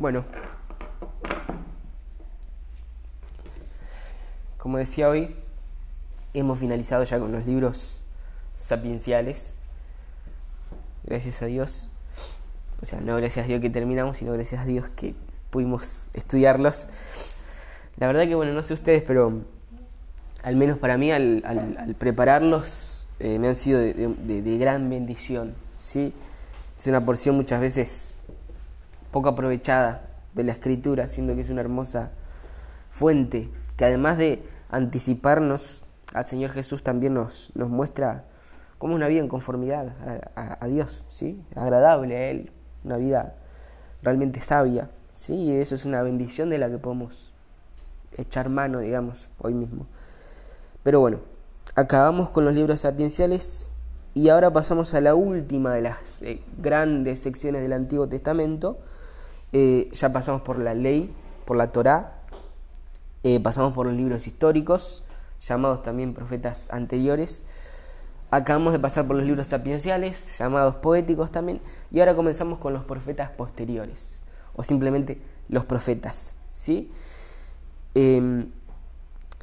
Bueno, como decía hoy, hemos finalizado ya con los libros sapienciales. Gracias a Dios. O sea, no gracias a Dios que terminamos, sino gracias a Dios que pudimos estudiarlos. La verdad que, bueno, no sé ustedes, pero al menos para mí, al, prepararlos, eh, me han sido de, gran bendición. ¿sí? Es una porción muchas veces poco aprovechada de la escritura, siendo que es una hermosa fuente que además de anticiparnos al Señor Jesús también nos, nos muestra cómo es una vida en conformidad a, Dios, ¿sí? agradable a Él, una vida realmente sabia. ¿sí? Y eso es una bendición de la que podemos echar mano, digamos, hoy mismo. Pero bueno, acabamos con los libros sapienciales y ahora pasamos a la última de las eh, grandes secciones del Antiguo Testamento. Eh, ya pasamos por la ley, por la Torá, eh, pasamos por los libros históricos, llamados también profetas anteriores. Acabamos de pasar por los libros sapienciales, llamados poéticos también, y ahora comenzamos con los profetas posteriores, o simplemente los profetas, ¿sí? Em,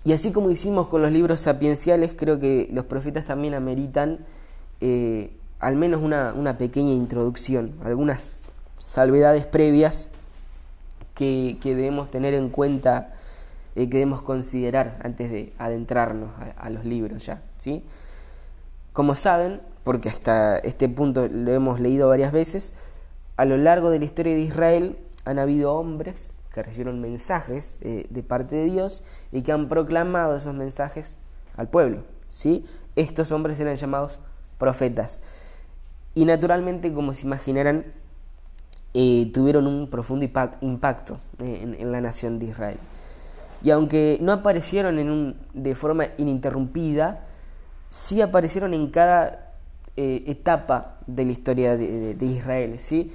y así como hicimos con los libros sapienciales, creo que los profetas también ameritan eh, al menos una, una, pequeña introducción, algunas salvedades previas que, que debemos tener en cuenta, eh, que debemos considerar antes de adentrarnos a, los libros ya, ¿sí? Como saben, porque hasta este punto lo hemos leído varias veces, a lo largo de la historia de Israel han habido hombres que recibieron mensajes eh, de parte de Dios y que han proclamado esos mensajes al pueblo. ¿sí? Estos hombres eran llamados profetas. Y naturalmente, como se imaginarán, eh, tuvieron un profundo impacto eh, en, la nación de Israel. Y aunque no aparecieron de forma ininterrumpida, sí aparecieron en cada etapa de la historia de, de Israel. ¿sí?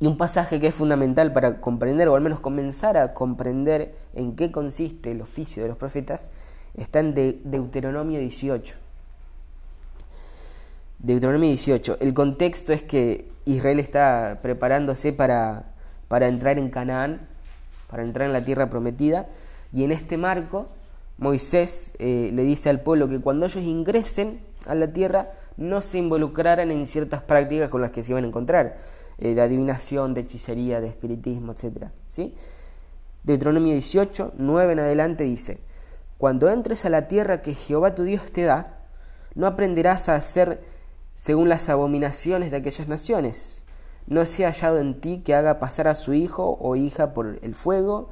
Y un pasaje que es fundamental para comprender, o al menos comenzar a comprender en qué consiste el oficio de los profetas, está en Deuteronomio 18. Deuteronomio 18. El contexto es que Israel está preparándose para, para entrar en Canaán, para entrar en la tierra prometida, y en este marco Moisés eh, le dice al pueblo que cuando ellos ingresen a la tierra no se involucraran en ciertas prácticas con las que se iban a encontrar eh, de adivinación, de hechicería, de espiritismo, etc. ¿sí? Deuteronomio 18, 9 en adelante dice, Cuando entres a la tierra que Jehová tu Dios te da, no aprenderás a hacer según las abominaciones de aquellas naciones. No sea hallado en ti que haga pasar a su hijo o hija por el fuego,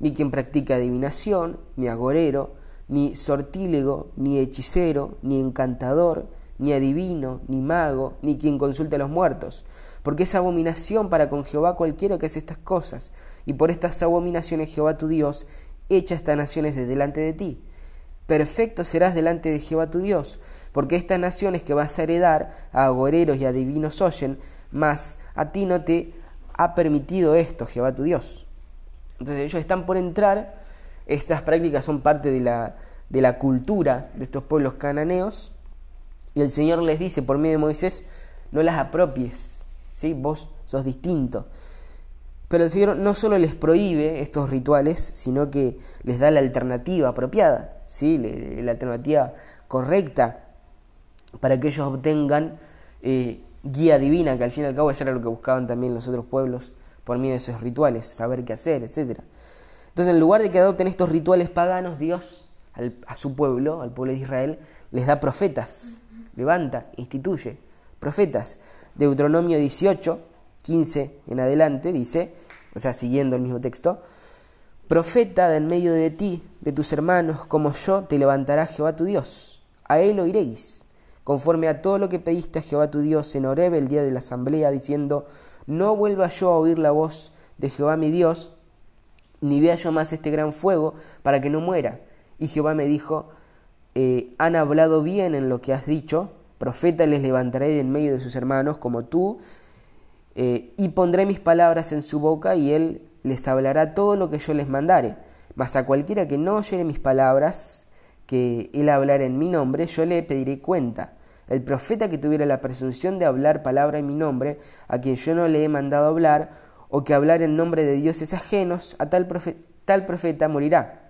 ni quien practique adivinación, ni agorero, ni sortílego, ni hechicero, ni encantador, ni adivino, ni mago, ni quien consulte a los muertos, porque es abominación para con Jehová cualquiera que hace estas cosas, y por estas abominaciones Jehová tu Dios echa estas naciones de delante de ti. Perfecto serás delante de Jehová tu Dios, porque estas naciones que vas a heredar a agoreros y adivinos oyen, mas a ti no te ha permitido esto, Jehová tu Dios. Entonces ellos están por entrar, estas prácticas son parte de la, de la cultura de estos pueblos cananeos, y el Señor les dice por medio de Moisés, no las apropies, ¿sí? Vos sos distinto. Pero el Señor no solo les prohíbe estos rituales, sino que les da la alternativa apropiada, ¿sí? la alternativa correcta para que ellos obtengan eh, guía divina, que al fin y al cabo eso era lo que buscaban también los otros pueblos por medio de esos rituales, saber qué hacer, etc. Entonces, en lugar de que adopten estos rituales paganos, Dios a su pueblo, al pueblo de Israel, les da profetas, levanta, instituye profetas. Deuteronomio 18, 15 en adelante dice, o sea, siguiendo el mismo texto, Profeta de en medio de ti, de tus hermanos, como yo, te levantará Jehová tu Dios. A él oiréis, conforme a todo lo que pediste a Jehová tu Dios en Horeb el día de la asamblea, diciendo, no vuelva yo a oír la voz de Jehová mi Dios, ni vea yo más este gran fuego, para que no muera. Y Jehová me dijo, eh, han hablado bien en lo que has dicho, profeta les levantaré de en medio de sus hermanos como tú, eh, y pondré mis palabras en su boca, y él les hablará todo lo que yo les mandare. Mas a cualquiera que no oyere mis palabras, que él hablará en mi nombre, yo le pediré cuenta. El profeta que tuviera la presunción de hablar palabra en mi nombre, a quien yo no le he mandado hablar, o que hablar en nombre de dioses ajenos, a tal, tal profeta morirá.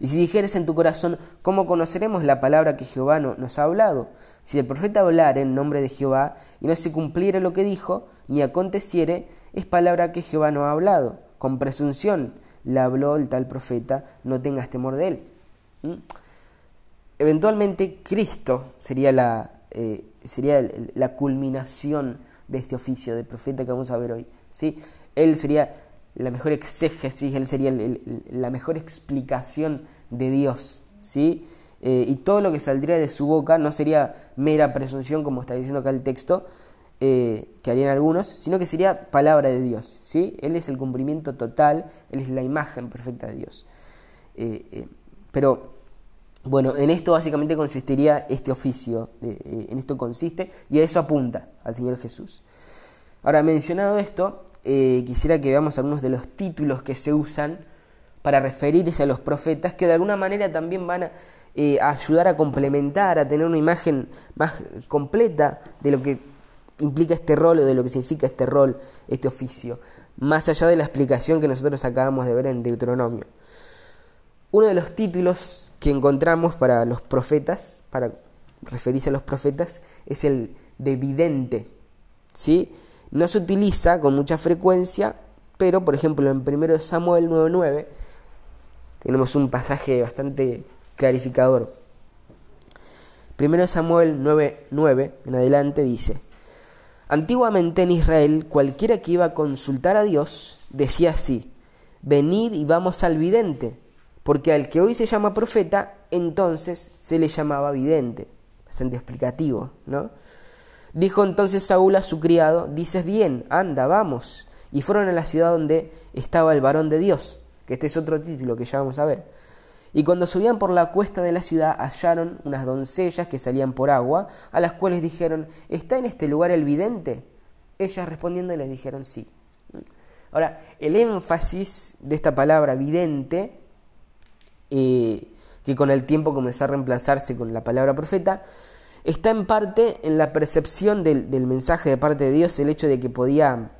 Y si dijeres en tu corazón, ¿cómo conoceremos la palabra que Jehová nos ha hablado? Si el profeta hablara en nombre de Jehová y no se cumpliere lo que dijo, ni aconteciere, es palabra que Jehová no ha hablado. Con presunción le habló el tal profeta, no tengas temor de él. ¿Mm? Eventualmente Cristo sería la, eh, sería la culminación de este oficio de profeta que vamos a ver hoy. ¿sí? Él sería la mejor exégesis, él sería la mejor explicación de Dios. ¿sí? Eh, y todo lo que saldría de su boca no sería mera presunción, como está diciendo acá el texto, eh, que harían algunos, sino que sería palabra de Dios. ¿sí? Él es el cumplimiento total, Él es la imagen perfecta de Dios. pero bueno, en esto básicamente consistiría este oficio, eh, en esto consiste y a eso apunta al Señor Jesús. Ahora, mencionado esto, eh, quisiera que veamos algunos de los títulos que se usan para referirse a los profetas, que de alguna manera también van eh, a, ayudar a complementar, a tener una imagen más completa de lo que implica este rol o de lo que significa este rol, este oficio, más allá de la explicación que nosotros acabamos de ver en Deuteronomio. Uno de los títulos que encontramos para los profetas, para referirse a los profetas, es el de vidente. ¿sí? No se utiliza con mucha frecuencia, pero por ejemplo en 1 Samuel 9.9 tenemos un pasaje bastante clarificador. 1 Samuel 9.9 en adelante dice, Antiguamente en Israel cualquiera que iba a consultar a Dios decía así, venid y vamos al vidente porque al que hoy se llama profeta, entonces se le llamaba vidente. Bastante explicativo, ¿no? Dijo entonces Saúl a su criado, dices bien, anda, vamos. Y fueron a la ciudad donde estaba el varón de Dios, que este es otro título que ya vamos a ver. Y cuando subían por la cuesta de la ciudad hallaron unas doncellas que salían por agua, a las cuales dijeron, ¿está en este lugar el vidente? Ellas respondiendo les dijeron sí. Ahora, el énfasis de esta palabra vidente que con el tiempo comenzó a reemplazarse con la palabra profeta, está en parte en la percepción del, del, mensaje de parte de Dios, el hecho de que podía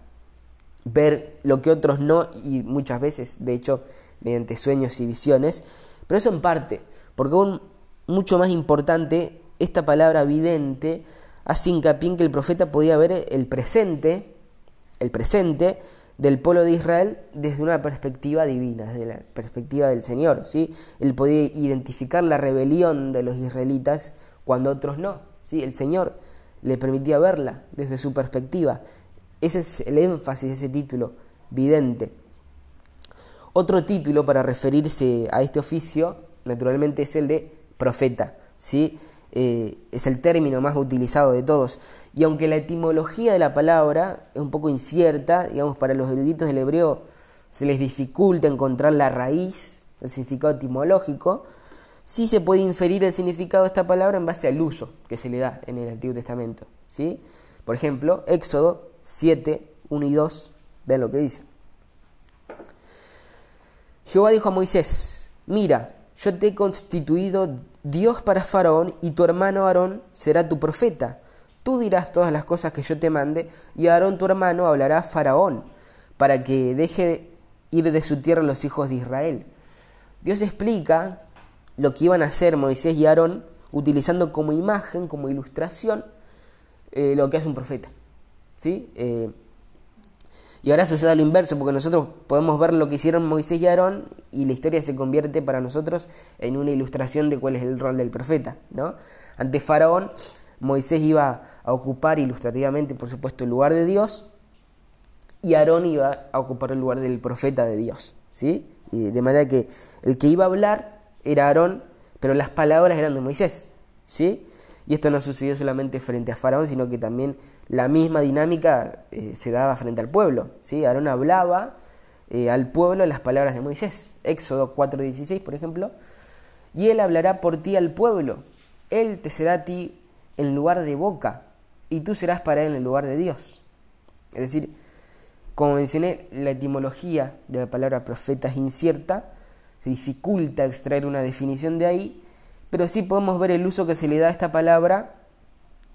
ver lo que otros no, y muchas veces, de hecho, mediante sueños y visiones, pero eso en parte, porque aún mucho más importante, esta palabra vidente hace hincapié en que el profeta podía ver el presente, el presente, del pueblo de Israel desde una perspectiva divina, desde la perspectiva del Señor. ¿sí? Él podía identificar la rebelión de los israelitas cuando otros no. ¿sí? El Señor le permitía verla desde su perspectiva. Ese es el énfasis de ese título, vidente. Otro título para referirse a este oficio, naturalmente, es el de profeta. ¿sí? Eh, es el término más utilizado de todos. Y aunque la etimología de la palabra es un poco incierta, digamos, para los eruditos del hebreo se les dificulta encontrar la raíz, el significado etimológico, sí se puede inferir el significado de esta palabra en base al uso que se le da en el Antiguo Testamento. ¿sí? Por ejemplo, Éxodo 7, 1 y 2, vean lo que dice. Jehová dijo a Moisés, mira, yo te he constituido Dios para Faraón y tu hermano Aarón será tu profeta. Tú dirás todas las cosas que yo te mande y Aarón tu hermano hablará a Faraón para que deje ir de su tierra los hijos de Israel. Dios explica lo que iban a hacer Moisés y Aarón utilizando como imagen, como ilustración, eh, lo que hace un profeta. ¿Sí? Eh, y ahora sucede lo inverso, porque nosotros podemos ver lo que hicieron Moisés y Aarón y la historia se convierte para nosotros en una ilustración de cuál es el rol del profeta. ¿no? Ante Faraón, Moisés iba a ocupar ilustrativamente, por supuesto, el lugar de Dios y Aarón iba a ocupar el lugar del profeta de Dios. ¿sí? Y de manera que el que iba a hablar era Aarón, pero las palabras eran de Moisés. ¿sí? Y esto no sucedió solamente frente a Faraón, sino que también la misma dinámica eh, se daba frente al pueblo. ¿sí? Aarón hablaba eh, al pueblo las palabras de Moisés. Éxodo 4:16, por ejemplo. Y él hablará por ti al pueblo. Él te será a ti en lugar de boca, y tú serás para él en el lugar de Dios. Es decir, como mencioné, la etimología de la palabra profeta es incierta, se dificulta extraer una definición de ahí, pero sí podemos ver el uso que se le da a esta palabra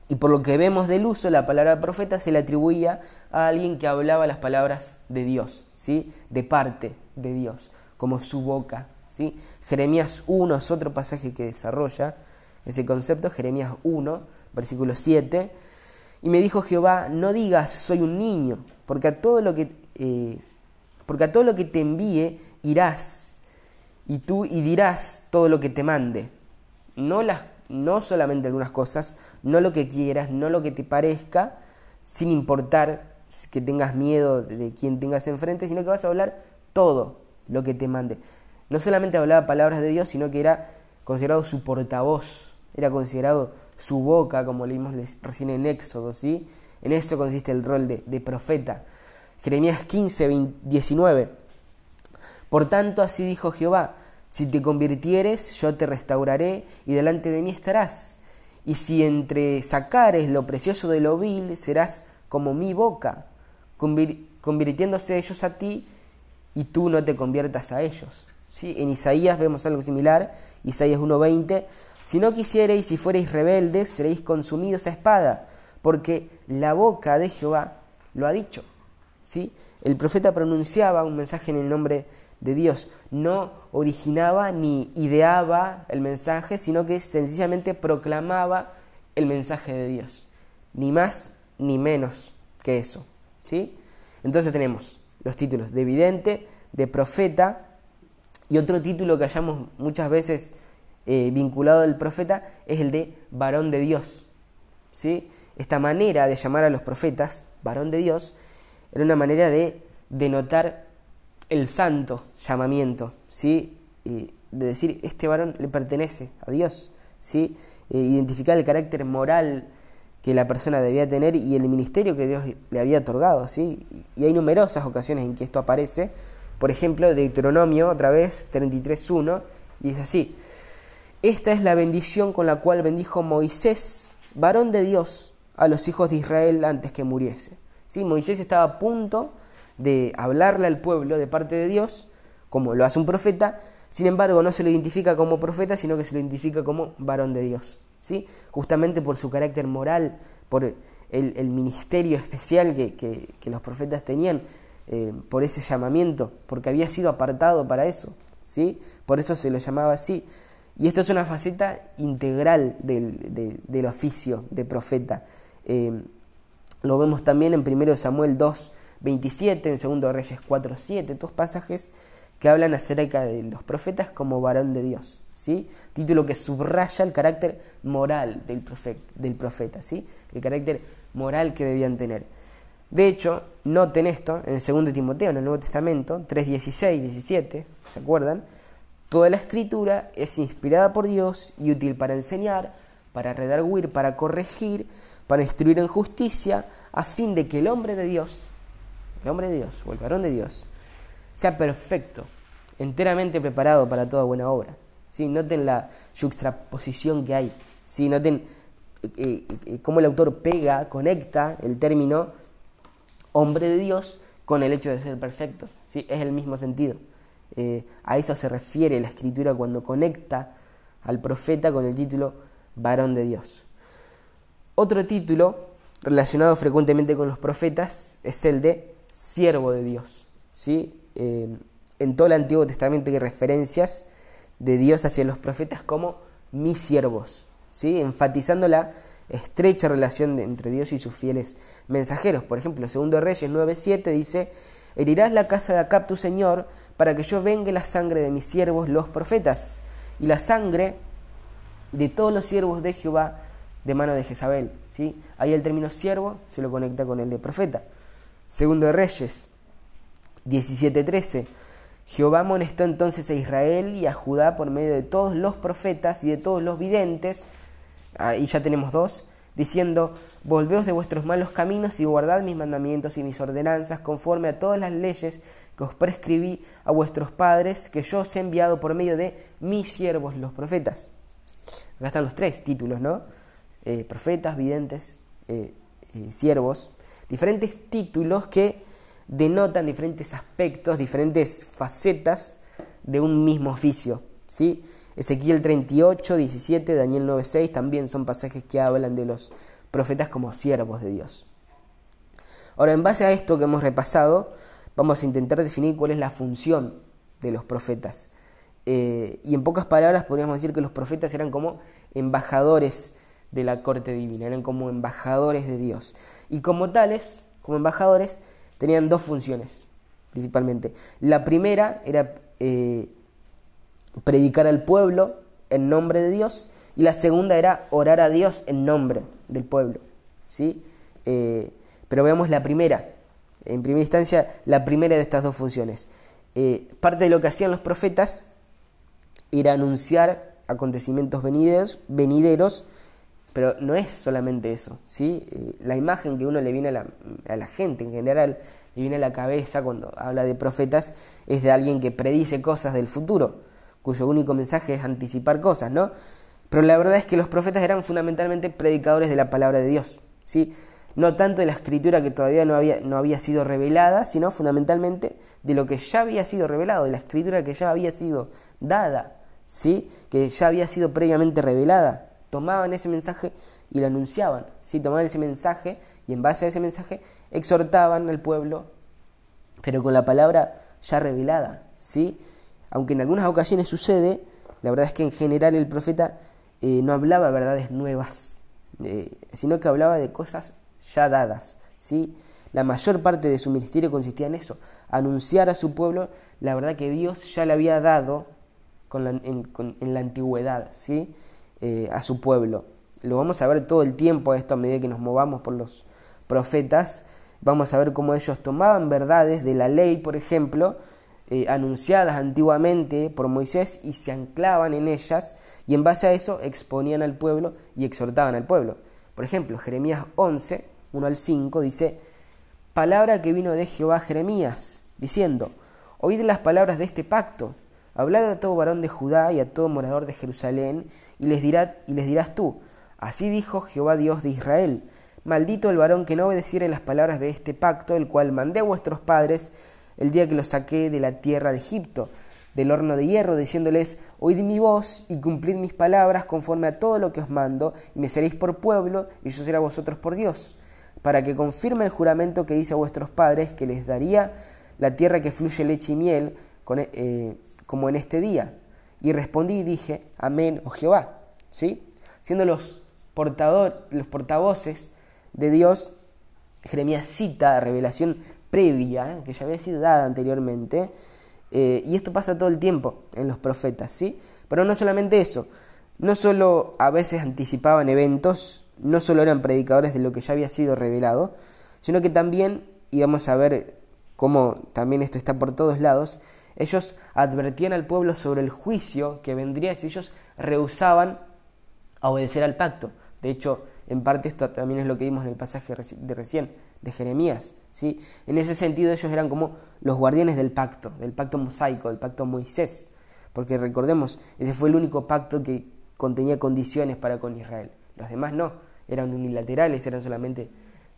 Y por lo que vemos del uso, la palabra profeta se le atribuía a alguien que hablaba las palabras de Dios, ¿sí? de parte de Dios, como su boca. ¿sí? Jeremías 1 es otro pasaje que desarrolla ese concepto, Jeremías 1, versículo 7. Y me dijo Jehová, no digas soy un niño, porque a todo lo que, eh, porque a todo lo que te envíe irás, y tú y dirás todo lo que te mande. No las no solamente algunas cosas, no lo que quieras, no lo que te parezca, sin importar que tengas miedo de quien tengas enfrente, sino que vas a hablar todo lo que te mande. No solamente hablaba palabras de Dios, sino que era considerado su portavoz, era considerado su boca, como leímos recién en Éxodo, ¿sí? En eso consiste el rol de, profeta. Jeremías 15, 19. Por tanto, así dijo Jehová, si te convirtieres, yo te restauraré y delante de mí estarás. Y si entre sacares lo precioso de lo vil, serás como mi boca, convirtiéndose ellos a ti y tú no te conviertas a ellos. ¿Sí? En Isaías vemos algo similar, Isaías 1.20, si no quisiereis, si fuereis rebeldes, seréis consumidos a espada, porque la boca de Jehová lo ha dicho. ¿Sí? El profeta pronunciaba un mensaje en el nombre de Dios. No originaba ni ideaba el mensaje, sino que sencillamente proclamaba el mensaje de Dios. Ni más ni menos que eso. ¿sí? Entonces tenemos los títulos de vidente, de profeta, y otro título que hayamos muchas veces eh, vinculado al profeta es el de varón de Dios. ¿sí? Esta manera de llamar a los profetas varón de Dios era una manera de denotar el santo llamamiento, ¿sí? de decir, este varón le pertenece a Dios, ¿sí? E identificar el carácter moral que la persona debía tener y el ministerio que Dios le había otorgado, ¿sí? Y hay numerosas ocasiones en que esto aparece, por ejemplo, Deuteronomio, otra vez, 33.1, y dice así, esta es la bendición con la cual bendijo Moisés, varón de Dios, a los hijos de Israel antes que muriese. ¿Sí? Moisés estaba a punto de hablarle al pueblo de parte de Dios, como lo hace un profeta, sin embargo no se lo identifica como profeta, sino que se lo identifica como varón de Dios, ¿sí? justamente por su carácter moral, por el, ministerio especial que, los profetas tenían, eh, por ese llamamiento, porque había sido apartado para eso, ¿sí? por eso se lo llamaba así. Y esto es una faceta integral del, oficio de profeta. Eh, lo vemos también en 1 Samuel 2, 27, en 2 Reyes 4, 7, dos pasajes que hablan acerca de los profetas como varón de Dios, ¿sí? Título que subraya el carácter moral del profeta, del profeta, ¿sí? El carácter moral que debían tener. De hecho, noten esto en 2 Timoteo, en el Nuevo Testamento, 3, 16, 17, ¿se acuerdan? Toda la escritura es inspirada por Dios y útil para enseñar, para redarguir, para corregir, para instruir en justicia, a fin de que el hombre de Dios el hombre de Dios o el varón de Dios, sea perfecto, enteramente preparado para toda buena obra. ¿sí? Noten la juxtaposición que hay. ¿sí? Noten eh, eh, cómo el autor pega, conecta el término hombre de Dios con el hecho de ser perfecto. ¿sí? Es el mismo sentido. Eh, a eso se refiere la escritura cuando conecta al profeta con el título varón de Dios. Otro título relacionado frecuentemente con los profetas es el de siervo de Dios. ¿sí? Eh, en todo el Antiguo Testamento hay referencias de Dios hacia los profetas como mis siervos, ¿sí? enfatizando la estrecha relación entre Dios y sus fieles mensajeros. Por ejemplo, segundo Reyes 9:7 dice, herirás la casa de Acab tu señor para que yo vengue la sangre de mis siervos los profetas y la sangre de todos los siervos de Jehová de mano de Jezabel. ¿sí? Ahí el término siervo se lo conecta con el de profeta. Segundo de Reyes 17:13. Jehová amonestó entonces a Israel y a Judá por medio de todos los profetas y de todos los videntes, ahí ya tenemos dos, diciendo, volveos de vuestros malos caminos y guardad mis mandamientos y mis ordenanzas conforme a todas las leyes que os prescribí a vuestros padres, que yo os he enviado por medio de mis siervos los profetas. Acá están los tres títulos, ¿no? Eh, profetas, videntes, eh, eh, siervos diferentes títulos que denotan diferentes aspectos, diferentes facetas de un mismo oficio. ¿sí? Ezequiel 38, 17, Daniel 9, 6 también son pasajes que hablan de los profetas como siervos de Dios. Ahora, en base a esto que hemos repasado, vamos a intentar definir cuál es la función de los profetas. Eh, y en pocas palabras podríamos decir que los profetas eran como embajadores de la corte divina, eran como embajadores de Dios. Y como tales, como embajadores, tenían dos funciones principalmente. La primera era eh, predicar al pueblo en nombre de Dios y la segunda era orar a Dios en nombre del pueblo. ¿sí? Eh, pero veamos la primera, en primera instancia, la primera de estas dos funciones. Eh, parte de lo que hacían los profetas era anunciar acontecimientos venideros, venideros pero no es solamente eso. ¿sí? la imagen que uno le viene a la, a la gente en general y viene a la cabeza cuando habla de profetas es de alguien que predice cosas del futuro, cuyo único mensaje es anticipar cosas, ¿no? Pero la verdad es que los profetas eran fundamentalmente predicadores de la palabra de Dios, ¿sí? No tanto de la escritura que todavía no había, no había sido revelada, sino fundamentalmente de lo que ya había sido revelado, de la escritura que ya había sido dada, ¿sí? Que ya había sido previamente revelada. Tomaban ese mensaje y lo anunciaban, ¿sí? Tomaban ese mensaje y en base a ese mensaje exhortaban al pueblo, pero con la palabra ya revelada, ¿sí? Aunque en algunas ocasiones sucede, la verdad es que en general el profeta eh, no hablaba verdades nuevas, eh, sino que hablaba de cosas ya dadas, ¿sí? La mayor parte de su ministerio consistía en eso, anunciar a su pueblo la verdad que Dios ya le había dado con en, la antigüedad, ¿sí? Eh, a su pueblo. Lo vamos a ver todo el tiempo esto a medida que nos movamos por los profetas, vamos a ver cómo ellos tomaban verdades de la ley, por ejemplo, eh, anunciadas antiguamente por Moisés y se anclaban en ellas y en base a eso exponían al pueblo y exhortaban al pueblo. Por ejemplo, Jeremías 11, 1 al 5 dice, palabra que vino de Jehová Jeremías, diciendo, oíd las palabras de este pacto, hablad a todo varón de Judá y a todo morador de Jerusalén, y les, dirá, y les dirás tú, así dijo Jehová Dios de Israel, Maldito el varón que no obedeciere las palabras de este pacto, el cual mandé a vuestros padres el día que los saqué de la tierra de Egipto, del horno de hierro, diciéndoles, oíd mi voz y cumplid mis palabras conforme a todo lo que os mando, y me seréis por pueblo, y yo seré a vosotros por Dios, para que confirme el juramento que hice a vuestros padres, que les daría la tierra que fluye leche y miel, eh, como en este día. Y respondí y dije, amén, oh Jehová, ¿sí? Siendo los, portador, los portavoces de Dios, Jeremías cita revelación previa, que ya había sido dada anteriormente, eh, y esto pasa todo el tiempo en los profetas, ¿sí? Pero no solamente eso, no solo a veces anticipaban eventos, no solo eran predicadores de lo que ya había sido revelado, sino que también, y vamos a ver cómo también esto está por todos lados, ellos advertían al pueblo sobre el juicio que vendría si ellos rehusaban a obedecer al pacto. De hecho, en parte esto también es lo que vimos en el pasaje de recién, de Jeremías. ¿Sí? En ese sentido ellos eran como los guardianes del pacto, del pacto mosaico, del pacto Moisés. Porque recordemos, ese fue el único pacto que contenía condiciones para con Israel. Los demás no, eran unilaterales, eran solamente,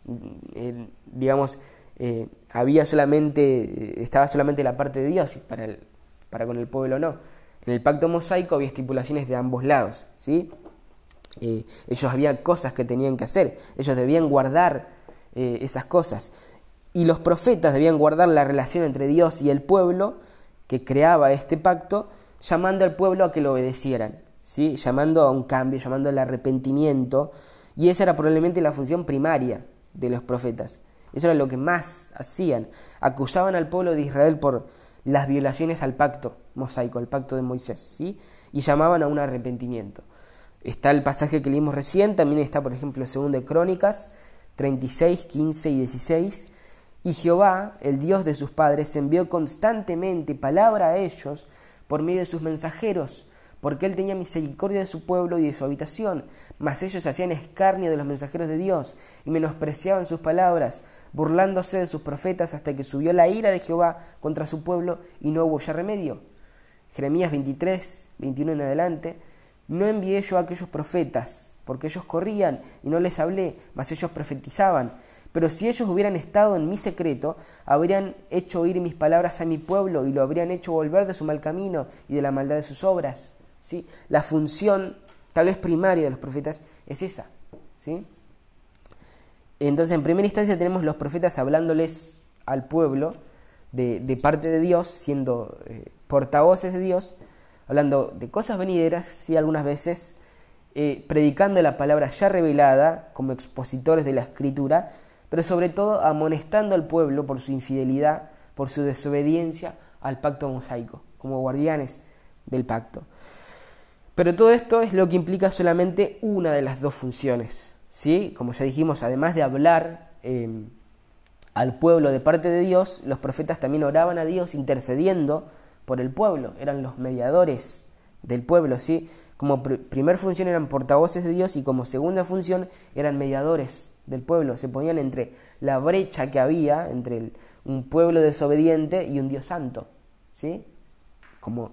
mm, digamos, eh, había solamente, estaba solamente la parte de Dios para, para con el pueblo no. En el pacto mosaico había estipulaciones de ambos lados, ¿sí? Eh, ellos había cosas que tenían que hacer, ellos debían guardar eh, esas cosas. Y los profetas debían guardar la relación entre Dios y el pueblo que creaba este pacto, llamando al pueblo a que lo obedecieran, ¿sí? llamando a un cambio, llamando al arrepentimiento. Y esa era probablemente la función primaria de los profetas. Eso era lo que más hacían. Acusaban al pueblo de Israel por las violaciones al pacto mosaico, al pacto de Moisés, ¿sí? y llamaban a un arrepentimiento. Está el pasaje que leímos recién, también está, por ejemplo, el de Crónicas 36, 15 y 16. Y Jehová, el Dios de sus padres, envió constantemente palabra a ellos por medio de sus mensajeros, porque él tenía misericordia de su pueblo y de su habitación, mas ellos hacían escarnio de los mensajeros de Dios y menospreciaban sus palabras, burlándose de sus profetas hasta que subió la ira de Jehová contra su pueblo y no hubo ya remedio. Jeremías 23, 21 en adelante. No envié yo a aquellos profetas, porque ellos corrían y no les hablé, mas ellos profetizaban. Pero si ellos hubieran estado en mi secreto, habrían hecho oír mis palabras a mi pueblo y lo habrían hecho volver de su mal camino y de la maldad de sus obras. ¿sí? La función, tal vez primaria de los profetas, es esa. ¿sí? Entonces, en primera instancia tenemos los profetas hablándoles al pueblo de, parte de Dios, siendo eh, portavoces de Dios, hablando de cosas venideras, sí, algunas veces, eh, predicando la palabra ya revelada como expositores de la escritura, pero sobre todo amonestando al pueblo por su infidelidad, por su desobediencia al pacto mosaico, como guardianes del pacto. Pero todo esto es lo que implica solamente una de las dos funciones. ¿sí? Como ya dijimos, además de hablar em, al pueblo de parte de Dios, los profetas también oraban a Dios intercediendo por el pueblo, eran los mediadores del pueblo, ¿sí? Como primer función eran portavoces de Dios y como segunda función eran mediadores del pueblo, se ponían entre la brecha que había entre un pueblo desobediente y un Dios santo, ¿sí? Como,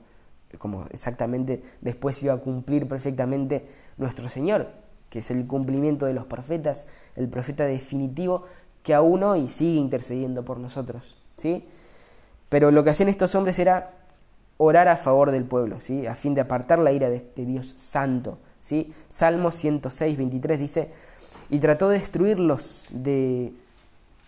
como exactamente después iba a cumplir perfectamente nuestro Señor, que es el cumplimiento de los profetas, el profeta definitivo que aún hoy sigue intercediendo por nosotros, ¿sí? Pero lo que hacían estos hombres era orar a favor del pueblo, ¿sí? a fin de apartar la ira de este Dios santo. ¿sí? Salmo 106, 23 dice, y trató de destruirlos, de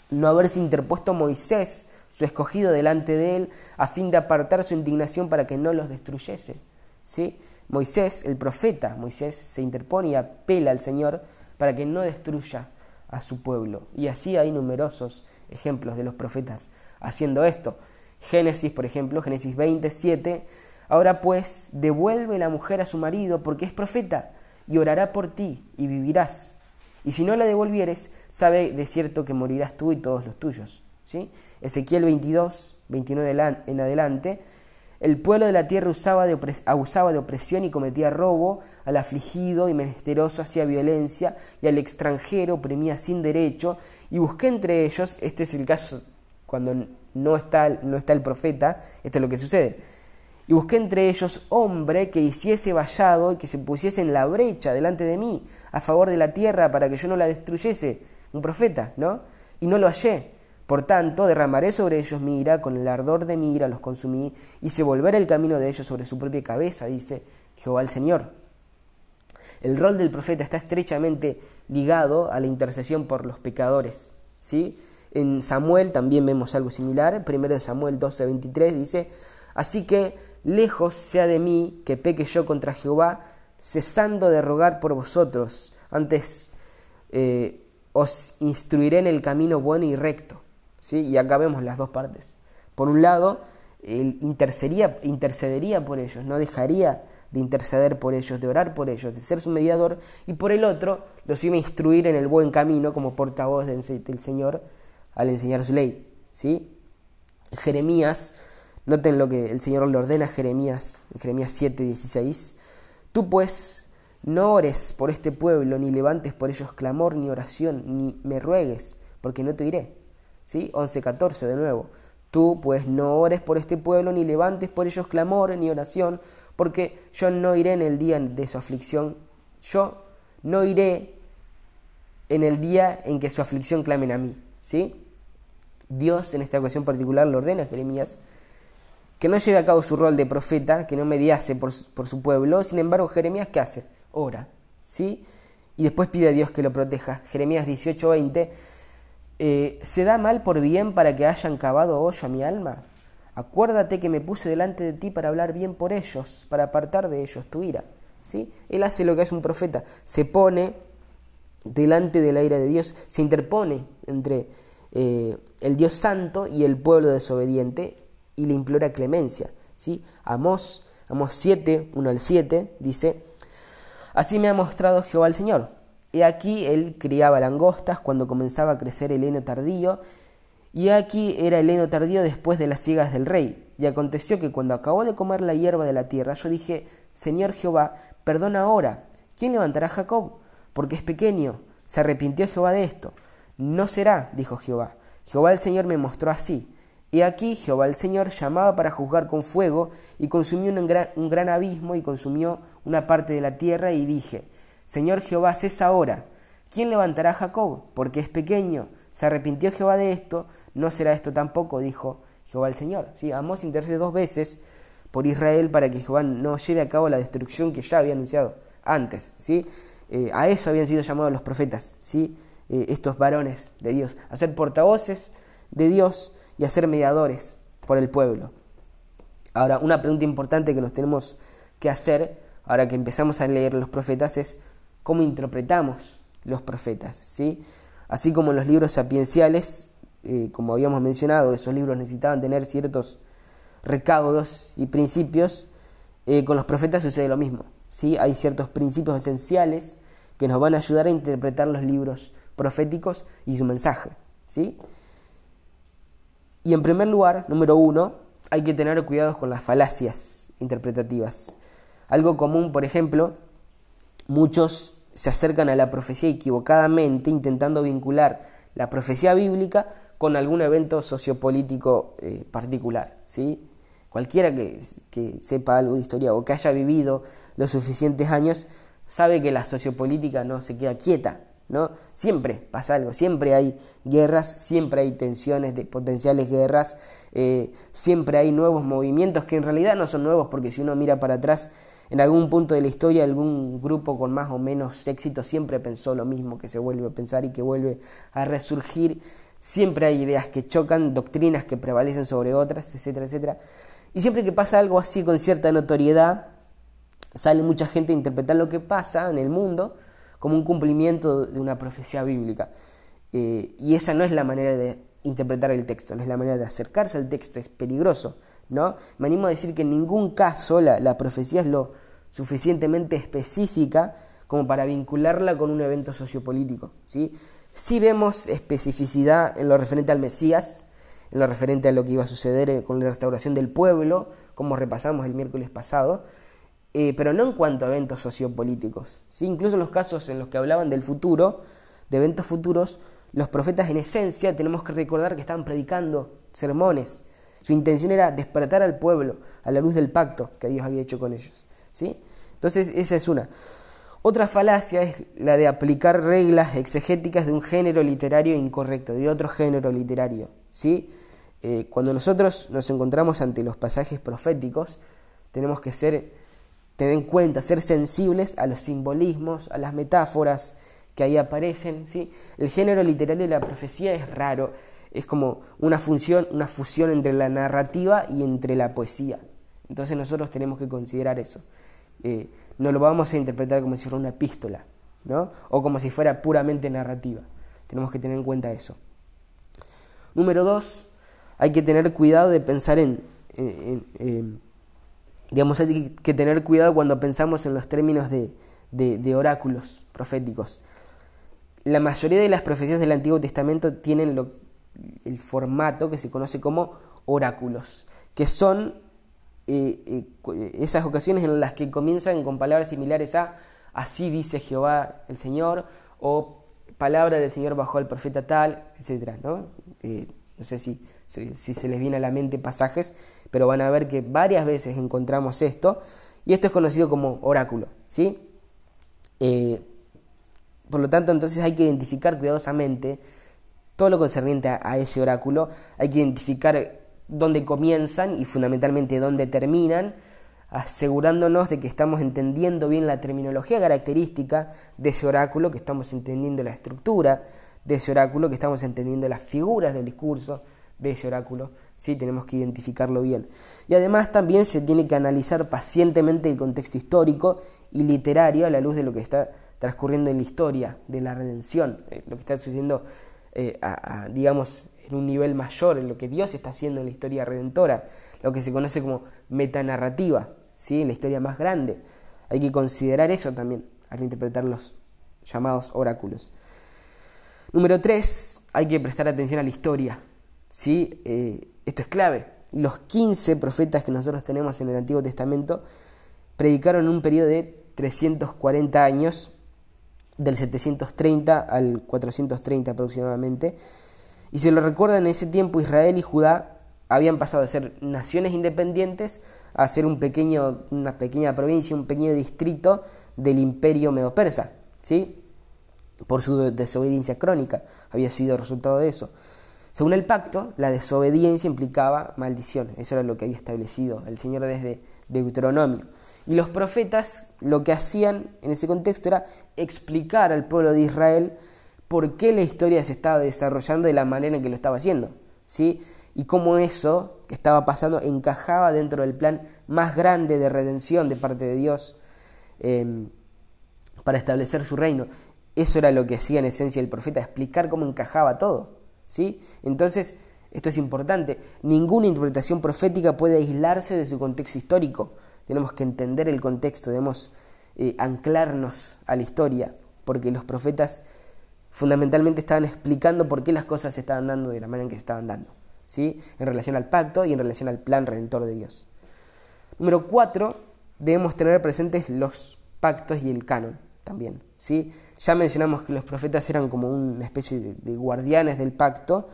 no haberse interpuesto Moisés, su escogido, delante de él, a fin de apartar su indignación para que no los destruyese. ¿sí? Moisés, el profeta, Moisés se interpone y apela al Señor para que no destruya a su pueblo. Y así hay numerosos ejemplos de los profetas haciendo esto. Génesis, por ejemplo, Génesis 27. Ahora pues, devuelve la mujer a su marido porque es profeta y orará por ti y vivirás. Y si no la devolvieres, sabe de cierto que morirás tú y todos los tuyos. ¿Sí? Ezequiel 22, 29 en adelante. El pueblo de la tierra usaba de abusaba de opresión y cometía robo, al afligido y menesteroso hacía violencia, y al extranjero oprimía sin derecho, y busqué entre ellos, este es el caso cuando no está, no está el profeta, esto es lo que sucede. Y busqué entre ellos hombre que hiciese vallado y que se pusiese en la brecha delante de mí, a favor de la tierra, para que yo no la destruyese. Un profeta, ¿no? Y no lo hallé. Por tanto, derramaré sobre ellos mi ira, con el ardor de mi ira los consumí, y se volverá el camino de ellos sobre su propia cabeza, dice Jehová el Señor. El rol del profeta está estrechamente ligado a la intercesión por los pecadores, ¿sí? En Samuel también vemos algo similar. Primero de Samuel 12, 23 dice, Así que lejos sea de mí que peque yo contra Jehová, cesando de rogar por vosotros. Antes eh, os instruiré en el camino bueno y recto. ¿Sí? Y acá vemos las dos partes. Por un lado, él intercedería por ellos, no dejaría de interceder por ellos, de orar por ellos, de ser su mediador, y por el otro los iba a instruir en el buen camino como portavoz del Señor al enseñar su ley. ¿sí? Jeremías, noten lo que el Señor le ordena Jeremías, Jeremías 7, 16. Tú pues no ores por este pueblo, ni levantes por ellos clamor, ni oración, ni me ruegues, porque no te iré. ¿Sí? 11, 14 de nuevo. Tú pues no ores por este pueblo, ni levantes por ellos clamor, ni oración, porque yo no iré en el día de su aflicción. Yo no iré en el día en que su aflicción clamen a mí. ¿Sí? Dios en esta ocasión particular le ordena a Jeremías que no lleve a cabo su rol de profeta, que no mediase por, por su pueblo. Sin embargo, Jeremías, ¿qué hace? Ora, ¿sí? Y después pide a Dios que lo proteja. Jeremías 18:20, eh, ¿se da mal por bien para que hayan cavado hoyo a mi alma? Acuérdate que me puse delante de ti para hablar bien por ellos, para apartar de ellos tu ira. ¿Sí? Él hace lo que es un profeta, se pone delante de la ira de Dios, se interpone entre eh, el Dios santo y el pueblo desobediente y le implora clemencia. ¿sí? Amós, Amós 7, 1 al 7, dice, Así me ha mostrado Jehová el Señor. He aquí él criaba langostas cuando comenzaba a crecer el heno tardío, y aquí era el heno tardío después de las ciegas del rey. Y aconteció que cuando acabó de comer la hierba de la tierra, yo dije, Señor Jehová, perdona ahora, ¿quién levantará a Jacob? Porque es pequeño. Se arrepintió Jehová de esto. No será, dijo Jehová. Jehová el Señor me mostró así. Y aquí Jehová el Señor llamaba para juzgar con fuego, y consumió un gran, un gran abismo, y consumió una parte de la tierra, y dije, Señor Jehová, cesa ahora. ¿Quién levantará a Jacob? Porque es pequeño. Se arrepintió Jehová de esto, no será esto tampoco, dijo Jehová el Señor. ¿Sí? Amós intercede dos veces por Israel para que Jehová no lleve a cabo la destrucción que ya había anunciado antes. ¿sí? Eh, a eso habían sido llamados los profetas. ¿sí? Eh, estos varones de Dios, a ser portavoces de Dios y a ser mediadores por el pueblo. Ahora, una pregunta importante que nos tenemos que hacer, ahora que empezamos a leer los profetas, es cómo interpretamos los profetas, ¿sí? Así como en los libros sapienciales, eh, como habíamos mencionado, esos libros necesitaban tener ciertos recaudos y principios, eh, con los profetas sucede lo mismo, ¿sí? Hay ciertos principios esenciales que nos van a ayudar a interpretar los libros proféticos y su mensaje, ¿sí? Y en primer lugar, número uno, hay que tener cuidado con las falacias interpretativas. Algo común, por ejemplo, muchos se acercan a la profecía equivocadamente intentando vincular la profecía bíblica con algún evento sociopolítico eh, particular. ¿sí? Cualquiera que, que sepa algo de historia o que haya vivido los suficientes años sabe que la sociopolítica no se queda quieta, ¿no? Siempre pasa algo, siempre hay guerras, siempre hay tensiones de potenciales guerras, eh, siempre hay nuevos movimientos que en realidad no son nuevos porque si uno mira para atrás, en algún punto de la historia algún grupo con más o menos éxito siempre pensó lo mismo, que se vuelve a pensar y que vuelve a resurgir, siempre hay ideas que chocan, doctrinas que prevalecen sobre otras, etcétera, etcétera. Y siempre que pasa algo así con cierta notoriedad, sale mucha gente a interpretar lo que pasa en el mundo, como un cumplimiento de una profecía bíblica. Eh, y esa no es la manera de interpretar el texto, no es la manera de acercarse al texto, es peligroso. ¿no? Me animo a decir que en ningún caso la, profecía es lo suficientemente específica como para vincularla con un evento sociopolítico. ¿sí? sí vemos especificidad en lo referente al Mesías, en lo referente a lo que iba a suceder eh, con la restauración del pueblo, como repasamos el miércoles pasado, eh, pero no en cuanto a eventos sociopolíticos. ¿sí? Incluso en los casos en los que hablaban del futuro, de eventos futuros, los profetas en esencia tenemos que recordar que estaban predicando sermones. Su intención era despertar al pueblo a la luz del pacto que Dios había hecho con ellos. ¿sí? Entonces esa es una. Otra falacia es la de aplicar reglas exegéticas de un género literario incorrecto, de otro género literario. ¿sí? Eh, cuando nosotros nos encontramos ante los pasajes proféticos, tenemos que ser tener en cuenta, ser sensibles a los simbolismos, a las metáforas que ahí aparecen. ¿sí? El género literario de la profecía es raro, es como una función, una fusión entre la narrativa y entre la poesía. Entonces nosotros tenemos que considerar eso. Eh, no lo vamos a interpretar como si fuera una epístola, ¿no? O como si fuera puramente narrativa. Tenemos que tener en cuenta eso. Número dos, hay que tener cuidado de pensar en Digamos, hay que tener cuidado cuando pensamos en los términos de, oráculos proféticos. La mayoría de las profecías del Antiguo Testamento tienen el formato que se conoce como oráculos, que son eh, eh, esas ocasiones en las que comienzan con palabras similares a así dice Jehová el Señor o palabra del Señor bajo el profeta tal, etc. ¿no? Eh, no sé si, si, se les viene a la mente pasajes, pero van a ver que varias veces encontramos esto, y esto es conocido como oráculo, ¿sí? Eh, por lo tanto, entonces hay que identificar cuidadosamente todo lo concerniente a, ese oráculo, hay que identificar dónde comienzan y fundamentalmente dónde terminan, asegurándonos de que estamos entendiendo bien la terminología característica de ese oráculo, que estamos entendiendo la estructura, de ese oráculo, que estamos entendiendo las figuras del discurso de ese oráculo, ¿sí? tenemos que identificarlo bien. Y además también se tiene que analizar pacientemente el contexto histórico y literario a la luz de lo que está transcurriendo en la historia de la redención, eh, lo que está sucediendo, eh, digamos, en un nivel mayor, en lo que Dios está haciendo en la historia redentora, lo que se conoce como metanarrativa, ¿sí? en la historia más grande. Hay que considerar eso también al interpretar los llamados oráculos. Número tres, hay que prestar atención a la historia. ¿Sí? Eh, esto es clave. Los 15 profetas que nosotros tenemos en el Antiguo Testamento predicaron en un periodo de 340 años, del 730 al 430 aproximadamente. Y se lo recuerda, en ese tiempo Israel y Judá habían pasado de ser naciones independientes a ser un pequeño, una pequeña provincia, un pequeño distrito del imperio medo-persa. ¿sí? por su desobediencia crónica, había sido resultado de eso. Según el pacto, la desobediencia implicaba maldición, eso era lo que había establecido el Señor desde Deuteronomio. Y los profetas lo que hacían en ese contexto era explicar al pueblo de Israel por qué la historia se estaba desarrollando de la manera en que lo estaba haciendo, ¿sí? Y cómo eso que estaba pasando encajaba dentro del plan más grande de redención de parte de Dios em, para establecer su reino. Eso era lo que hacía en esencia el profeta, explicar cómo encajaba todo, ¿sí? Entonces, esto es importante, ninguna interpretación profética puede aislarse de su contexto histórico. Tenemos que entender el contexto, debemos eh, anclarnos a la historia, porque los profetas fundamentalmente estaban explicando por qué las cosas se estaban dando de la manera en que se estaban dando, ¿sí? en relación al pacto y en relación al plan redentor de Dios. Número cuatro, debemos tener presentes los pactos y el canon también. ¿Sí? Ya mencionamos que los profetas eran como una especie de, guardianes del pacto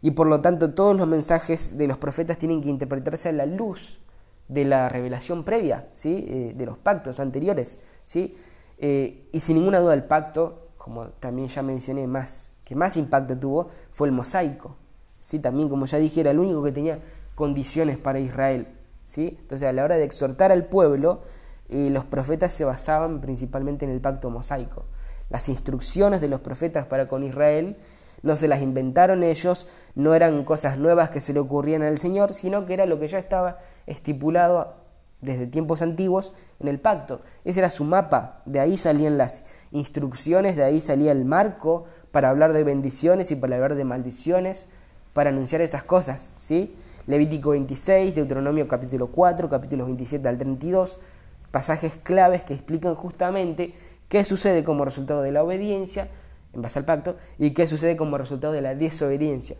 y por lo tanto todos los mensajes de los profetas tienen que interpretarse a la luz de la revelación previa, ¿sí? Eh, de los pactos anteriores. ¿sí? Eh, y sin ninguna duda el pacto como también ya mencioné, más, que más impacto tuvo, fue el mosaico. ¿sí? También, como ya dije, era el único que tenía condiciones para Israel. ¿sí? Entonces, a la hora de exhortar al pueblo, los profetas se basaban principalmente en el pacto mosaico. Las instrucciones de los profetas para con Israel no se las inventaron ellos, no eran cosas nuevas que se le ocurrían al Señor, sino que era lo que ya estaba estipulado desde tiempos antiguos en el pacto. Ese era su mapa, de ahí salían las instrucciones, de ahí salía el marco para hablar de bendiciones y para hablar de maldiciones, para anunciar esas cosas, ¿sí? Levítico 26, Deuteronomio capítulo 4, capítulos 27 al 32, pasajes claves que explican justamente qué sucede como resultado de la obediencia en base al pacto y qué sucede como resultado de la desobediencia.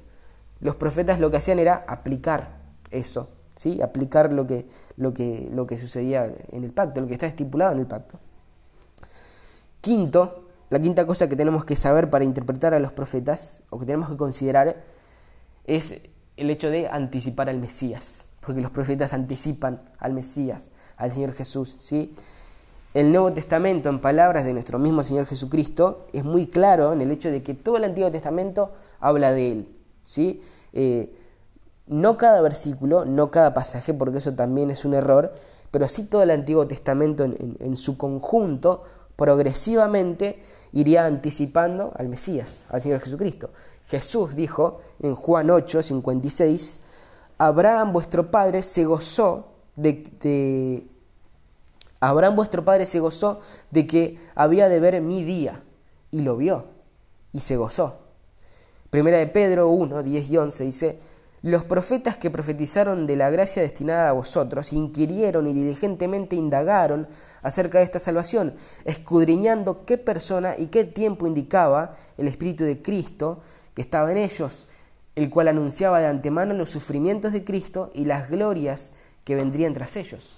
Los profetas lo que hacían era aplicar eso ¿sí? aplicar lo que, lo, que, lo que sucedía en el pacto, lo que está estipulado en el pacto. Quinto, la quinta cosa que tenemos que saber para interpretar a los profetas, o que tenemos que considerar, es el hecho de anticipar al Mesías, porque los profetas anticipan al Mesías, al Señor Jesús. ¿sí? El Nuevo Testamento, en palabras de nuestro mismo Señor Jesucristo, es muy claro en el hecho de que todo el Antiguo Testamento habla de Él. ¿sí? Eh, no cada versículo, no cada pasaje, porque eso también es un error, pero sí todo el Antiguo Testamento en, su conjunto, progresivamente iría anticipando al Mesías, al Señor Jesucristo. Jesús dijo en Juan 8, 56, Abraham vuestro padre se gozó de, Abraham vuestro padre se gozó de que había de ver mi día, y lo vio, y se gozó. Primera de Pedro 1, 10 y 11 dice, los profetas que profetizaron de la gracia destinada a vosotros inquirieron y diligentemente indagaron acerca de esta salvación, escudriñando qué persona y qué tiempo indicaba el Espíritu de Cristo que estaba en ellos, el cual anunciaba de antemano los sufrimientos de Cristo y las glorias que vendrían tras ellos.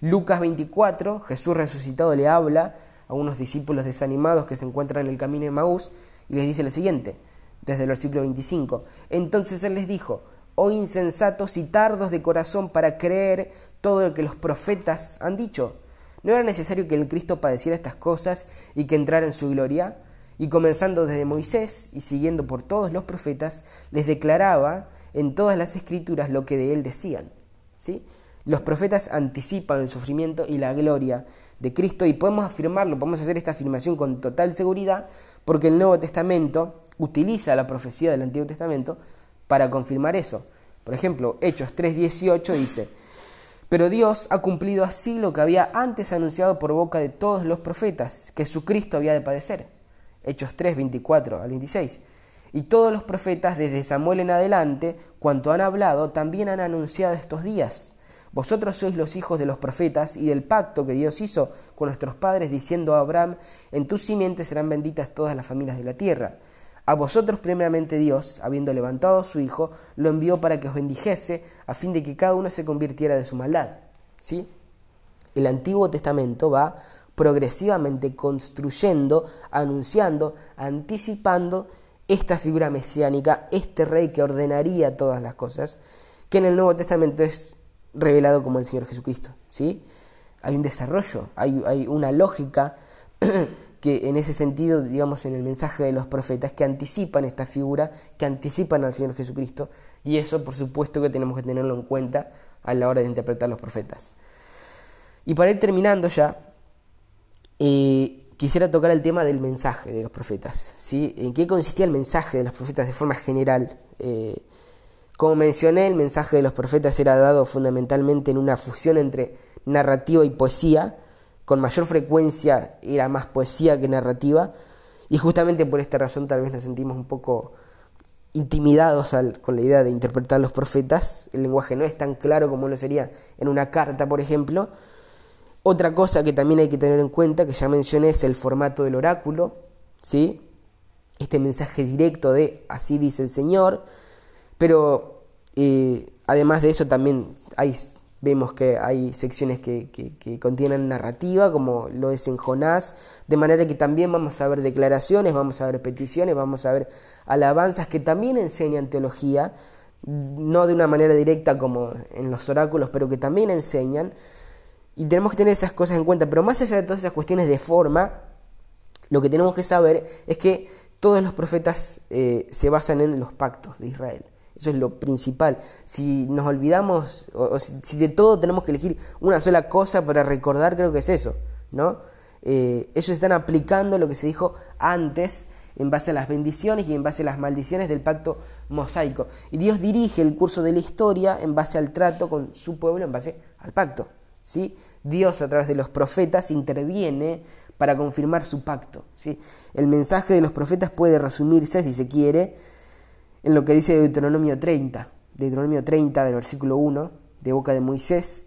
Lucas 24, Jesús resucitado le habla a unos discípulos desanimados que se encuentran en el camino de Maús y les dice lo siguiente, desde el versículo 25. Entonces él les dijo, oh insensatos y tardos de corazón para creer todo lo que los profetas han dicho. ¿No era necesario que el Cristo padeciera estas cosas y que entrara en su gloria? Y comenzando desde Moisés y siguiendo por todos los profetas, les declaraba en todas las escrituras lo que de él decían. ¿sí? Los profetas anticipan el sufrimiento y la gloria de Cristo y podemos afirmarlo, podemos hacer esta afirmación con total seguridad porque el Nuevo Testamento utiliza la profecía del Antiguo Testamento para confirmar eso. Por ejemplo, Hechos 3:18 dice, pero Dios ha cumplido así lo que había antes anunciado por boca de todos los profetas, que su Cristo había de padecer. Hechos 3, 24 al 26. Y todos los profetas, desde Samuel en adelante, cuanto han hablado, también han anunciado estos días. Vosotros sois los hijos de los profetas y del pacto que Dios hizo con nuestros padres, diciendo a Abraham, en tus simientes serán benditas todas las familias de la tierra. A vosotros primeramente Dios, habiendo levantado a su Hijo, lo envió para que os bendijese, a fin de que cada uno se convirtiera de su maldad. ¿Sí? El Antiguo Testamento va progresivamente construyendo, anunciando, anticipando esta figura mesiánica, este rey que ordenaría todas las cosas, que en el Nuevo Testamento es revelado como el Señor Jesucristo. ¿sí? Hay un desarrollo, hay, hay una lógica que en ese sentido, digamos, en el mensaje de los profetas, que anticipan esta figura, que anticipan al Señor Jesucristo, y eso por supuesto que tenemos que tenerlo en cuenta a la hora de interpretar los profetas. Y para ir terminando ya, eh, quisiera tocar el tema del mensaje de los profetas. ¿sí? ¿En qué consistía el mensaje de los profetas de forma general? Eh, como mencioné, el mensaje de los profetas era dado fundamentalmente en una fusión entre narrativa y poesía. Con mayor frecuencia era más poesía que narrativa. Y justamente por esta razón tal vez nos sentimos un poco intimidados con la idea de interpretar los profetas. El lenguaje no es tan claro como lo sería en una carta, por ejemplo. Otra cosa que también hay que tener en cuenta, que ya mencioné, es el formato del oráculo, ¿sí? Este mensaje directo de así dice el Señor, pero eh, además de eso también hay, vemos que hay secciones que, que, contienen narrativa, como lo es en Jonás, de manera que también vamos a ver declaraciones, vamos a ver peticiones, vamos a ver alabanzas que también enseñan teología, no de una manera directa como en los oráculos, pero que también enseñan. Y tenemos que tener esas cosas en cuenta. Pero más allá de todas esas cuestiones de forma, lo que tenemos que saber es que todos los profetas eh, se basan en los pactos de Israel. Eso es lo principal. Si nos olvidamos, o, si, de todo tenemos que elegir una sola cosa para recordar, creo que es eso, ¿no? Eh, ellos están aplicando lo que se dijo antes en base a las bendiciones y en base a las maldiciones del pacto mosaico. Y Dios dirige el curso de la historia en base al trato con su pueblo, en base al pacto. Dios a través de los profetas interviene para confirmar su pacto. ¿sí? El mensaje de los profetas puede resumirse, si se quiere, en lo que dice Deuteronomio 30, Deuteronomio 30 del versículo 1, de boca de Moisés.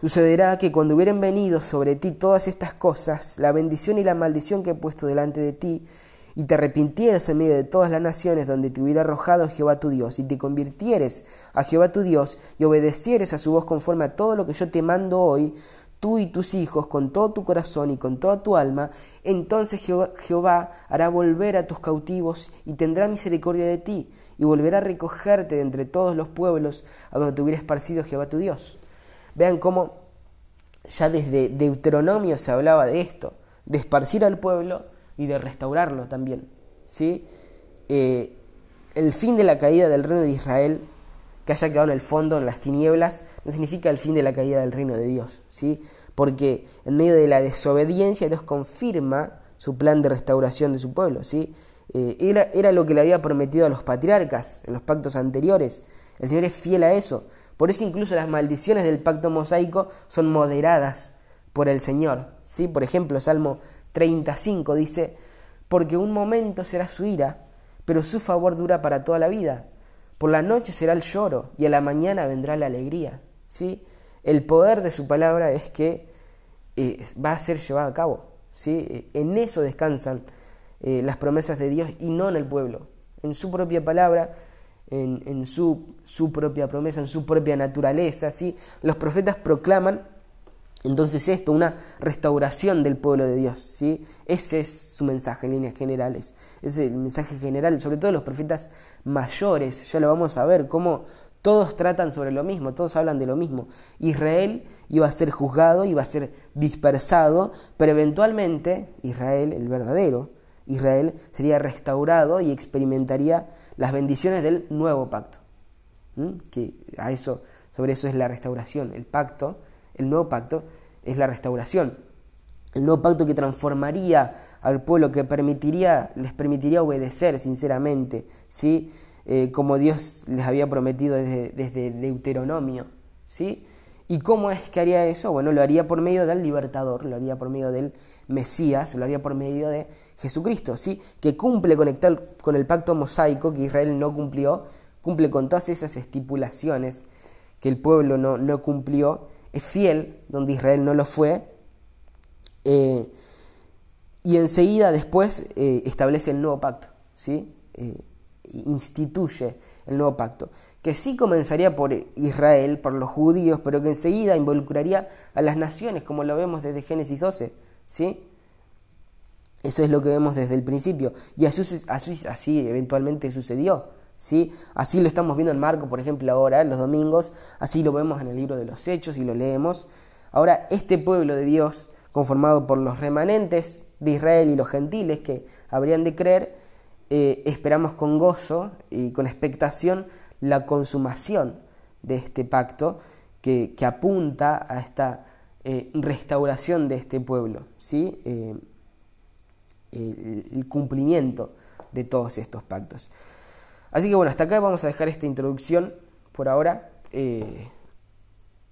Sucederá que cuando hubieran venido sobre ti todas estas cosas, la bendición y la maldición que he puesto delante de ti, y te arrepintieres en medio de todas las naciones donde te hubiera arrojado Jehová tu Dios, y te convirtieres a Jehová tu Dios, y obedecieres a su voz conforme a todo lo que yo te mando hoy, tú y tus hijos, con todo tu corazón y con toda tu alma, entonces Jehová, hará volver a tus cautivos y tendrá misericordia de ti, y volverá a recogerte de entre todos los pueblos a donde te hubiera esparcido Jehová tu Dios. Vean cómo ya desde Deuteronomio se hablaba de esto, de esparcir al pueblo, y de restaurarlo también. ¿sí? Eh, el fin de la caída del reino de Israel, que haya quedado en el fondo, en las tinieblas, no significa el fin de la caída del reino de Dios, ¿sí? porque en medio de la desobediencia Dios confirma su plan de restauración de su pueblo. ¿sí? Eh, era, era lo que le había prometido a los patriarcas en los pactos anteriores. El Señor es fiel a eso. Por eso incluso las maldiciones del pacto mosaico son moderadas por el Señor. ¿sí? Por ejemplo, Salmo 35 dice, porque un momento será su ira, pero su favor dura para toda la vida. Por la noche será el lloro y a la mañana vendrá la alegría. ¿sí? El poder de su palabra es que eh, va a ser llevado a cabo. ¿sí? En eso descansan eh, las promesas de Dios y no en el pueblo. En su propia palabra, en, en su, su, propia promesa, en su propia naturaleza. ¿sí? Los profetas proclaman entonces esto, una restauración del pueblo de Dios, ¿sí? Ese es su mensaje en líneas generales. Ese es el mensaje general, sobre todo los profetas mayores, ya lo vamos a ver, cómo todos tratan sobre lo mismo, todos hablan de lo mismo. Israel iba a ser juzgado, iba a ser dispersado, pero eventualmente Israel, el verdadero, Israel sería restaurado y experimentaría las bendiciones del nuevo pacto. Que a eso, sobre eso es la restauración, el pacto el nuevo pacto es la restauración. El nuevo pacto que transformaría al pueblo, que permitiría, les permitiría obedecer sinceramente, ¿sí? Eh, como Dios les había prometido desde, Deuteronomio. ¿sí? ¿Y cómo es que haría eso? Bueno, lo haría por medio del libertador, lo haría por medio del Mesías, lo haría por medio de Jesucristo, ¿sí? que cumple con el, con el pacto mosaico que Israel no cumplió, cumple con todas esas estipulaciones que el pueblo no, no cumplió es fiel, donde Israel no lo fue, eh, y enseguida después eh, establece el nuevo pacto, ¿sí? Eh, instituye el nuevo pacto, que sí comenzaría por Israel, por los judíos, pero que enseguida involucraría a las naciones, como lo vemos desde Génesis 12, ¿sí? Eso es lo que vemos desde el principio, y así, eventualmente sucedió. ¿Sí? Así lo estamos viendo en Marco, por ejemplo, ahora, los domingos, así lo vemos en el libro de los Hechos y lo leemos. Ahora, este pueblo de Dios, conformado por los remanentes de Israel y los gentiles que habrían de creer, eh, esperamos con gozo y con expectación la consumación de este pacto que, apunta a esta eh, restauración de este pueblo. ¿sí? Eh, el, cumplimiento de todos estos pactos. Así que bueno, hasta acá vamos a dejar esta introducción por ahora. Eh,